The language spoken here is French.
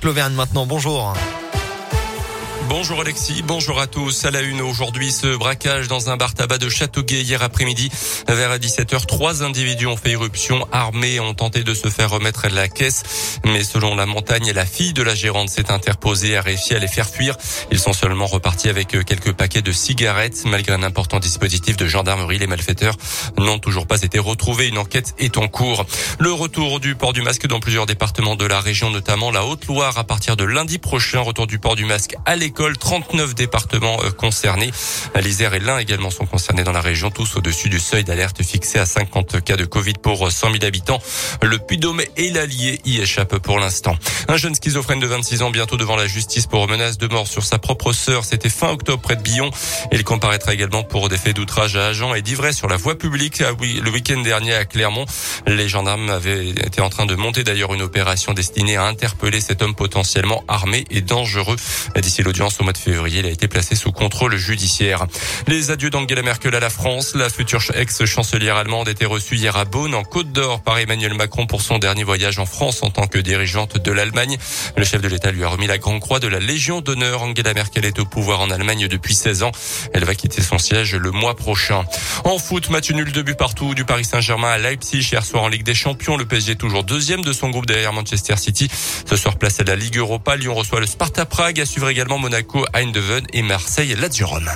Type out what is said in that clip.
France Bleu maintenant. Bonjour. Bonjour Alexis, bonjour à tous. À la une aujourd'hui, ce braquage dans un bar tabac de Châteauguay hier après-midi. Vers 17h, trois individus ont fait irruption armés ont tenté de se faire remettre la caisse. Mais selon la montagne, la fille de la gérante s'est interposée, a réussi à les faire fuir. Ils sont seulement repartis avec quelques paquets de cigarettes. Malgré un important dispositif de gendarmerie, les malfaiteurs n'ont toujours pas été retrouvés. Une enquête est en cours. Le retour du port du masque dans plusieurs départements de la région, notamment la Haute-Loire, à partir de lundi prochain. Retour du port du masque à l'école 39 départements euh, concernés. L'Isère et l'Ain également sont concernés dans la région, tous au-dessus du seuil d'alerte fixé à 50 cas de Covid pour 100 000 habitants. Le Puy-Dôme et l'Allier y échappent pour l'instant. Un jeune schizophrène de 26 ans bientôt devant la justice pour menace de mort sur sa propre sœur. C'était fin octobre près de Billon. Il comparaîtra également pour des faits d'outrage à agent et d'ivresse sur la voie publique ah le week-end dernier à Clermont. Les gendarmes avaient été en train de monter d'ailleurs une opération destinée à interpeller cet homme potentiellement armé et dangereux. D'ici au mois de février. Il a été placé sous contrôle judiciaire. Les adieux d'Angela Merkel à la France. La future ex-chancelière allemande était reçue hier à Beaune, en Côte d'Or, par Emmanuel Macron pour son dernier voyage en France en tant que dirigeante de l'Allemagne. Le chef de l'État lui a remis la Grande Croix de la Légion d'honneur. Angela Merkel est au pouvoir en Allemagne depuis 16 ans. Elle va quitter son siège le mois prochain. En foot, match nul de but partout du Paris Saint-Germain à Leipzig hier soir en Ligue des Champions. Le PSG est toujours deuxième de son groupe derrière Manchester City. Ce soir placé de la Ligue Europa, Lyon reçoit le Sparta Prague. À suivre également Eindhoven et Marseille, Rome.